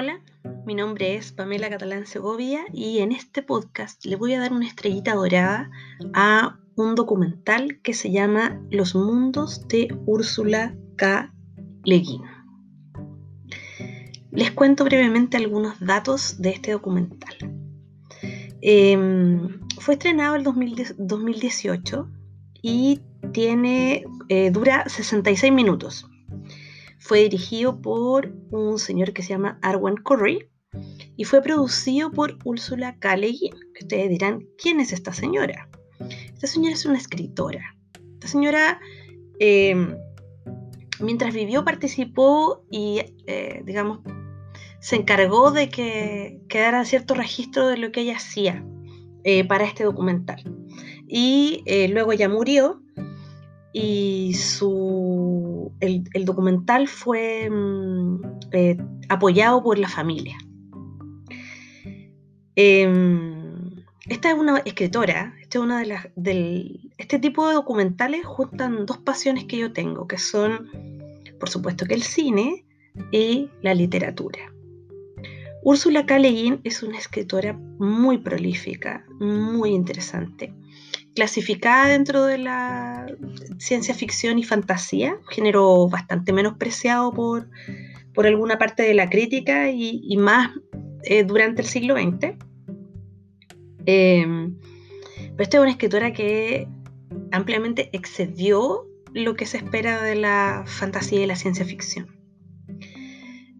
Hola, mi nombre es Pamela Catalán Segovia y en este podcast le voy a dar una estrellita dorada a un documental que se llama Los mundos de Úrsula K. Le Guin. Les cuento brevemente algunos datos de este documental. Em, fue estrenado en 2018 y tiene, eh, dura 66 minutos. Fue dirigido por un señor que se llama Arwen Curry y fue producido por Úrsula K. que ustedes dirán, ¿quién es esta señora? Esta señora es una escritora. Esta señora, em, mientras vivió, participó y, eh, digamos, se encargó de que quedara cierto registro de lo que ella hacía eh, para este documental. Y eh, luego ella murió y su, el, documental fue mm, eh, apoyado por la familia. Em, esta es una escritora, esta es una de las, del, este tipo de documentales juntan dos pasiones que yo tengo, que son, por supuesto, que el cine y la literatura. Úrsula K. es una escritora muy prolífica, muy interesante clasificada dentro de la ciencia ficción y fantasía, género bastante menospreciado por, por alguna parte de la crítica y, más eh, durante el siglo XX. Em, pero esta es una escritora que ampliamente excedió lo que se espera de la fantasía y la ciencia ficción.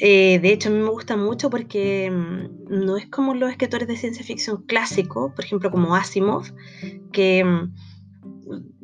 Eh, de hecho, a mí me gusta mucho porque mm, no es como los escritores de ciencia ficción clásicos, por ejemplo, como Asimov, que mm,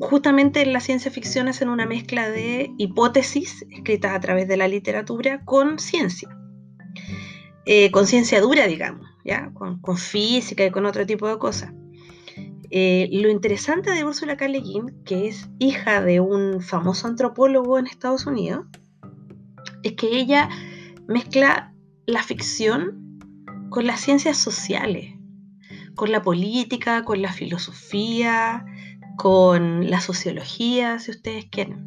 justamente en la ciencia ficción hacen una mezcla de hipótesis escritas a través de la literatura con ciencia. Eh, con ciencia dura, digamos, ¿ya? Con, física y con otro tipo de cosas. Eh, lo interesante de Ursula K. Le Guin, que es hija de un famoso antropólogo en Estados Unidos, es que ella mezcla la ficción con las ciencias sociales, con la política, con la filosofía, con la sociología, si ustedes quieren.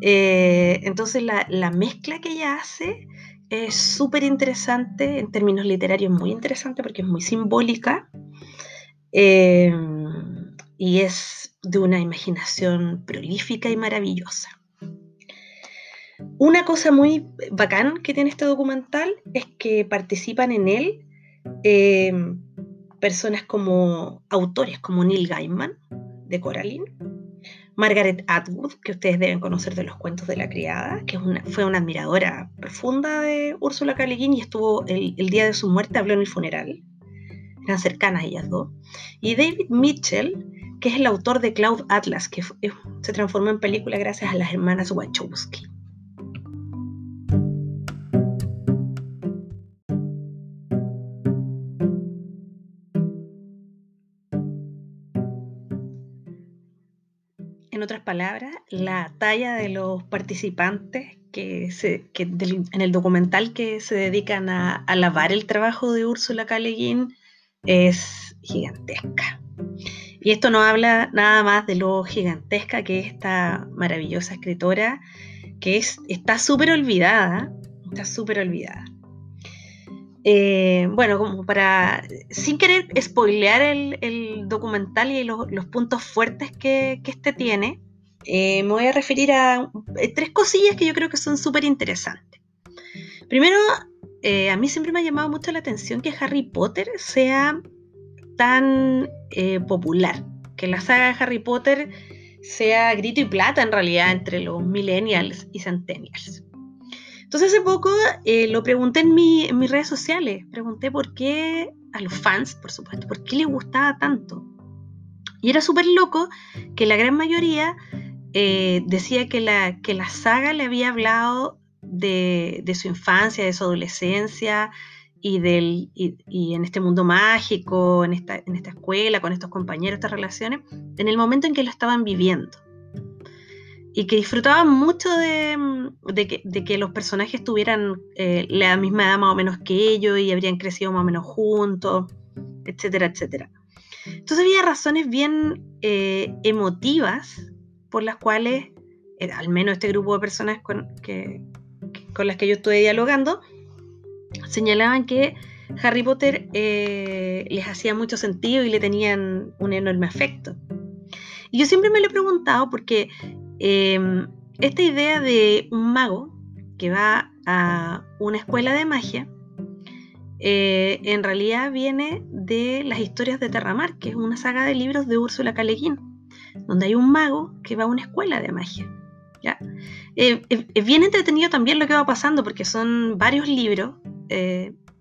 Eh, entonces la, mezcla que ella hace es súper interesante, en términos literarios muy interesante porque es muy simbólica eh, y es de una imaginación prolífica y maravillosa. Una cosa muy bacán que tiene este documental es que participan en él em, personas como autores como Neil Gaiman de Coraline, Margaret Atwood, que ustedes deben conocer de los cuentos de la criada, que fue una admiradora profunda de Úrsula K. y estuvo el, día de su muerte, habló en el funeral. Eran cercanas ellas dos. Y David Mitchell, que es el autor de Cloud Atlas, que se transformó en película gracias a las hermanas Wachowski. Otras palabras, la talla de los participantes que, se, en el documental que se dedican a, alabar el trabajo de Úrsula K. es gigantesca. Y esto no habla nada más de lo gigantesca que es esta maravillosa escritora, que es, está súper olvidada, está súper olvidada. Eh, bueno, como para, sin querer spoilear el, documental y los, puntos fuertes que, este tiene, eh, me voy a referir a eh, tres cosillas que yo creo que son súper interesantes. Primero, a mí siempre me ha llamado mucho la atención que Harry Potter sea tan popular, que la saga de Harry Potter sea grito y plata en realidad entre los millennials y centennials. Entonces hace poco eh, lo pregunté en, mis redes sociales, pregunté por qué, a los fans, por supuesto, por qué les gustaba tanto. Y era súper loco que la gran mayoría eh, decía que la, que la saga le había hablado de, su infancia, de su adolescencia y, del, y, en este mundo mágico, en esta, en esta escuela, con estos compañeros, estas relaciones, en el momento en que lo estaban viviendo y que disfrutaban mucho de, que, los personajes tuvieran eh, la misma edad más o menos que ellos y habrían crecido más o menos juntos, etcétera, etcétera. Entonces había razones bien eh, emotivas por las cuales, eh, al menos este grupo de personas con, que, con las que yo estuve dialogando, señalaban que Harry Potter les hacía mucho sentido y le tenían un enorme afecto. Y yo siempre me lo he preguntado porque em, esta idea de un mago que va a una escuela de magia, eh, en realidad viene de las historias de Terramar, que es una saga de libros de Úrsula K. donde hay un mago que va a una escuela de magia. ¿ya? Eh, es bien entretenido también lo que va pasando, porque son varios libros,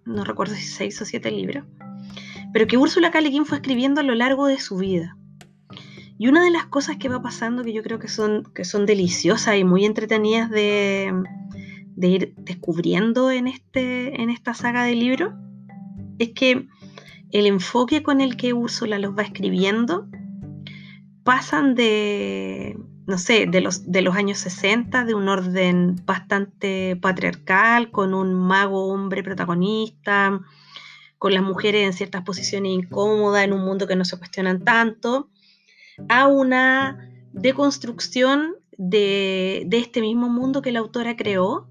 no recuerdo si seis o siete libros, pero que Úrsula K. fue escribiendo a lo largo de su vida. Y una de las cosas que va pasando que yo creo que son, que son deliciosas y muy entretenidas de, ir descubriendo en, este, en esta saga de libros es que el enfoque con el que Úrsula los va escribiendo pasan de, no sé, de los, de los años 60, de un orden bastante patriarcal, con un mago hombre protagonista, con las mujeres en ciertas posiciones incómodas, en un mundo que no se cuestionan tanto, a una deconstrucción de, este mismo mundo que la autora creó,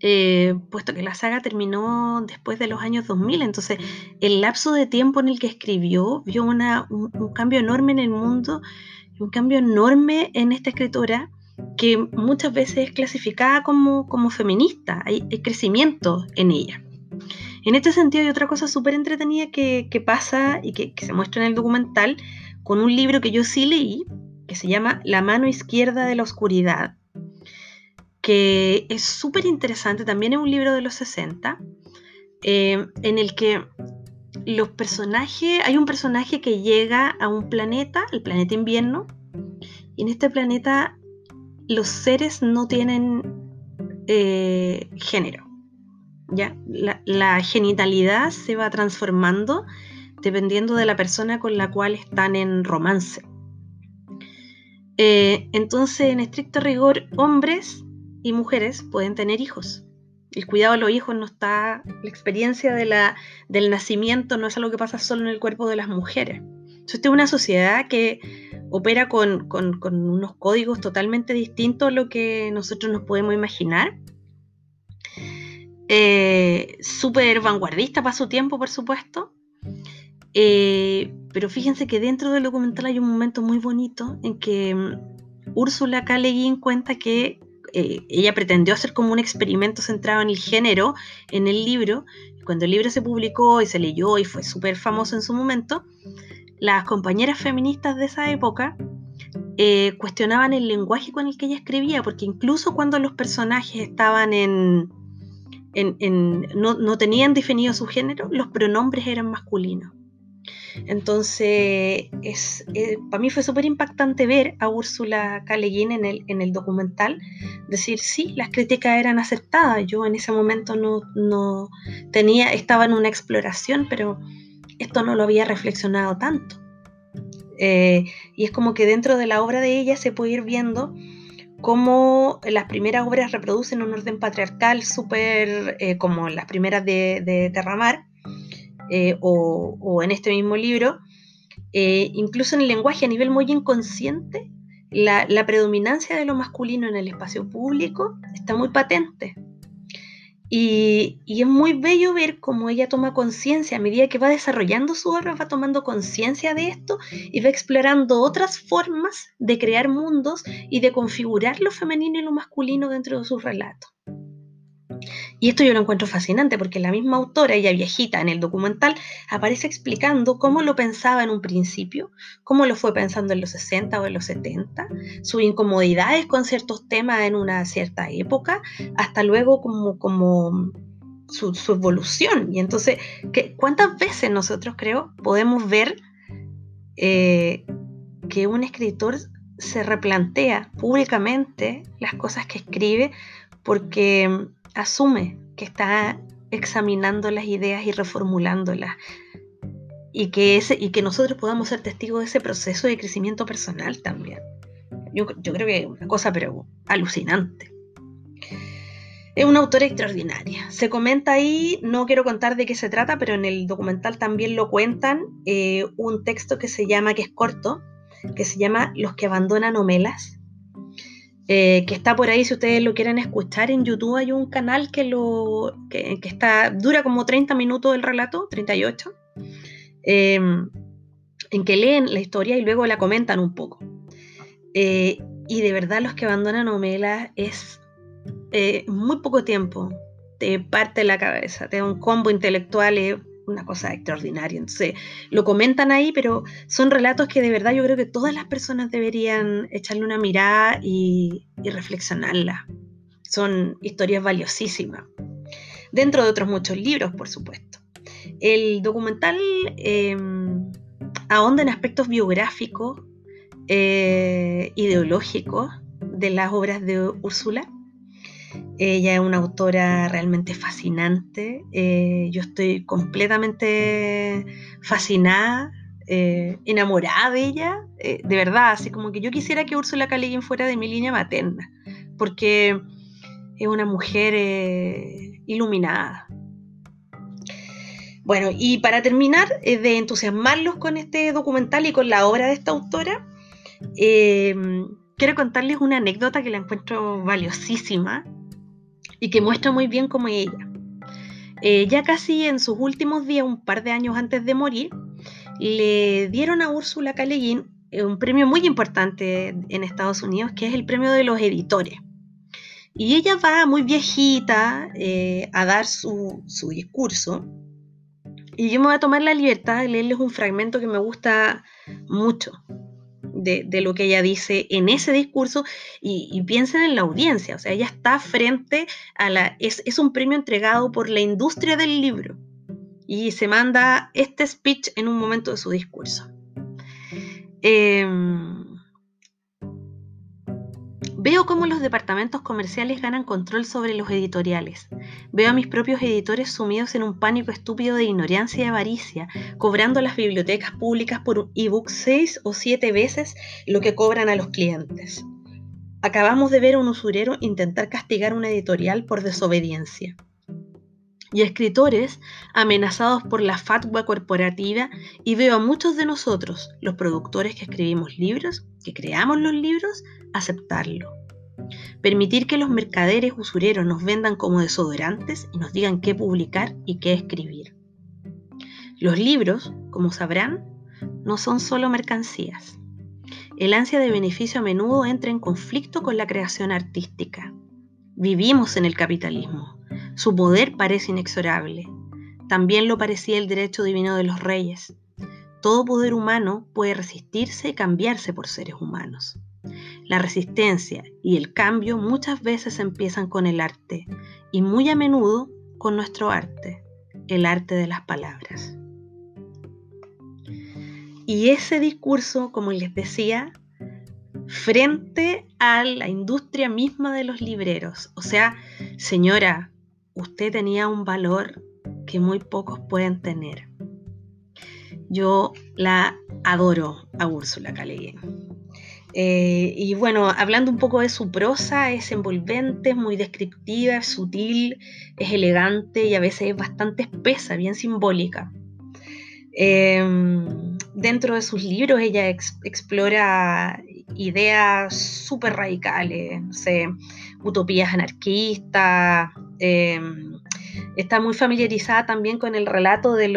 eh, puesto que la saga terminó después de los años 2000, entonces el lapso de tiempo en el que escribió vio un, un, cambio enorme en el mundo un cambio enorme en esta escritora que muchas veces es clasificada como, como feminista, hay, crecimiento en ella. En este sentido hay otra cosa súper entretenida que, pasa y que, se muestra en el documental con un libro que yo sí leí, que se llama La mano izquierda de la oscuridad, que es súper interesante, también es un libro de los 60, eh, en el que los personajes, hay un personaje que llega a un planeta, el planeta invierno, y en este planeta los seres no tienen eh, género. ¿ya? La, genitalidad se va transformando dependiendo de la persona con la cual están en romance. Eh, entonces, en estricto rigor, hombres y mujeres pueden tener hijos el cuidado de los hijos no está, la experiencia de la, del nacimiento no es algo que pasa solo en el cuerpo de las mujeres. Entonces, esta es una sociedad que opera con, unos códigos totalmente distintos a lo que nosotros nos podemos imaginar. Eh, súper vanguardista para su tiempo, por supuesto. Eh, pero fíjense que dentro del documental hay un momento muy bonito en que mm, Úrsula K. cuenta que eh, ella pretendió hacer como un experimento centrado en el género en el libro. Cuando el libro se publicó y se leyó y fue súper famoso en su momento, las compañeras feministas de esa época eh, cuestionaban el lenguaje con el que ella escribía, porque incluso cuando los personajes estaban en, no, tenían definido su género, los pronombres eran masculinos. Entonces, es, eh, para mí fue súper impactante ver a Úrsula K. el, en el documental decir, sí, las críticas eran aceptadas. Yo en ese momento no, no tenía, estaba en una exploración, pero esto no lo había reflexionado tanto. Eh, y es como que dentro de la obra de ella se puede ir viendo cómo las primeras obras reproducen un orden patriarcal súper eh, como las primeras de, de Terramar, eh, o, en este mismo libro, eh, incluso en el lenguaje a nivel muy inconsciente, la, predominancia de lo masculino en el espacio público está muy patente. Y, es muy bello ver cómo ella toma conciencia, a medida que va desarrollando su obra, va tomando conciencia de esto y va explorando otras formas de crear mundos y de configurar lo femenino y lo masculino dentro de sus relatos. Y esto yo lo encuentro fascinante porque la misma autora, ella viejita en el documental, aparece explicando cómo lo pensaba en un principio, cómo lo fue pensando en los 60 o en los 70, sus incomodidades con ciertos temas en una cierta época, hasta luego como, como su, evolución. Y entonces, ¿cuántas veces nosotros creo podemos ver eh, que un escritor se replantea públicamente las cosas que escribe porque asume que está examinando las ideas y reformulándolas y que, ese, y que nosotros podamos ser testigos de ese proceso de crecimiento personal también. Yo, creo que es una cosa pero alucinante. Es una autora extraordinaria. Se comenta ahí, no quiero contar de qué se trata, pero en el documental también lo cuentan, eh, un texto que se llama, que es corto, que se llama Los que abandonan Omelas, eh, que está por ahí si ustedes lo quieren escuchar en YouTube hay un canal que lo que, está dura como 30 minutos el relato 38 em, en que leen la historia y luego la comentan un poco. Eh, y de verdad los que abandonan Omela es eh, muy poco tiempo te parte la cabeza te da un combo intelectual una cosa extraordinaria. Entonces, lo comentan ahí, pero son relatos que de verdad yo creo que todas las personas deberían echarle una mirada y, reflexionarla. Son historias valiosísimas. Dentro de otros muchos libros, por supuesto. El documental em, ahonda en aspectos biográficos, eh, ideológicos de las obras de Úrsula ella es una autora realmente fascinante. Eh, yo estoy completamente fascinada, eh, enamorada de ella, eh, de verdad, así como que yo quisiera que Úrsula K. fuera de mi línea materna, porque es una mujer iluminada. Bueno, y para terminar de entusiasmarlos con este documental y con la obra de esta autora, quiero contarles una anécdota que la encuentro valiosísima y que muestra muy bien cómo ella. Eh, ya casi en sus últimos días, un par de años antes de morir, le dieron a Úrsula K. Eh, un premio muy importante en Estados Unidos, que es el premio de los editores. Y ella va muy viejita eh, a dar su, su, discurso. Y yo me voy a tomar la libertad de leerles un fragmento que me gusta mucho de, lo que ella dice en ese discurso y, piensen en la audiencia, o sea, ella está frente a la, es, un premio entregado por la industria del libro y se manda este speech en un momento de su discurso. Em, Veo cómo los departamentos comerciales ganan control sobre los editoriales. Veo a mis propios editores sumidos en un pánico estúpido de ignorancia y avaricia, cobrando a las bibliotecas públicas por ebook seis o siete veces lo que cobran a los clientes. Acabamos de ver a un usurero intentar castigar una editorial por desobediencia y escritores amenazados por la fatwa corporativa y veo a muchos de nosotros, los productores que escribimos libros, que creamos los libros, aceptarlo. Permitir que los mercaderes usureros nos vendan como desodorantes y nos digan qué publicar y qué escribir. Los libros, como sabrán, no son solo mercancías. El ansia de beneficio a menudo entra en conflicto con la creación artística. Vivimos en el capitalismo su poder parece inexorable. También lo parecía el derecho divino de los reyes. Todo poder humano puede resistirse y cambiarse por seres humanos. La resistencia y el cambio muchas veces empiezan con el arte y muy a menudo con nuestro arte, el arte de las palabras. Y ese discurso, como les decía, frente a la industria misma de los libreros. O sea, señora, usted tenía un valor que muy pocos pueden tener. Yo la adoro a Úrsula K. Eh, y bueno, hablando un poco de su prosa, es envolvente, es muy descriptiva, es sutil, es elegante y a veces es bastante espesa, bien simbólica. Em, dentro de sus libros ella explora ideas súper radicales, utopías anarquistas, em, está muy familiarizada también con el relato de,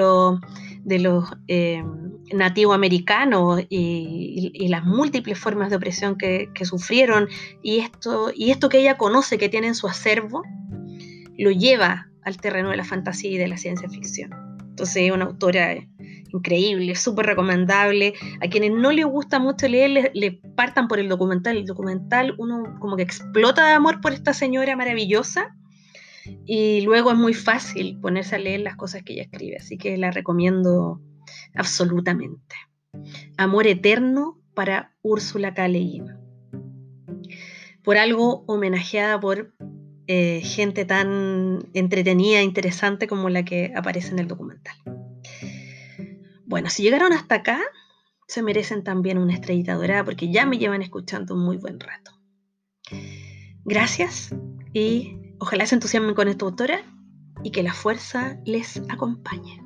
de los em, nativoamericanos y, las múltiples formas de opresión que, sufrieron y esto, y esto que ella conoce que tiene en su acervo, lo lleva al terreno de la fantasía y de la ciencia ficción. Entonces es una autora increíble, súper recomendable. A quienes no les gusta mucho leer, le, partan por el documental. El documental uno como que explota de amor por esta señora maravillosa y luego es muy fácil ponerse a leer las cosas que ella escribe, así que la recomiendo absolutamente. Amor eterno para Úrsula K. Por algo homenajeada por eh, gente tan entretenida e interesante como la que aparece en el documental. Bueno, si llegaron hasta acá, se merecen también una estrellita dorada porque ya me llevan escuchando un muy buen rato. Gracias y ojalá se entusiasmen con esta autora y que la fuerza les acompañe.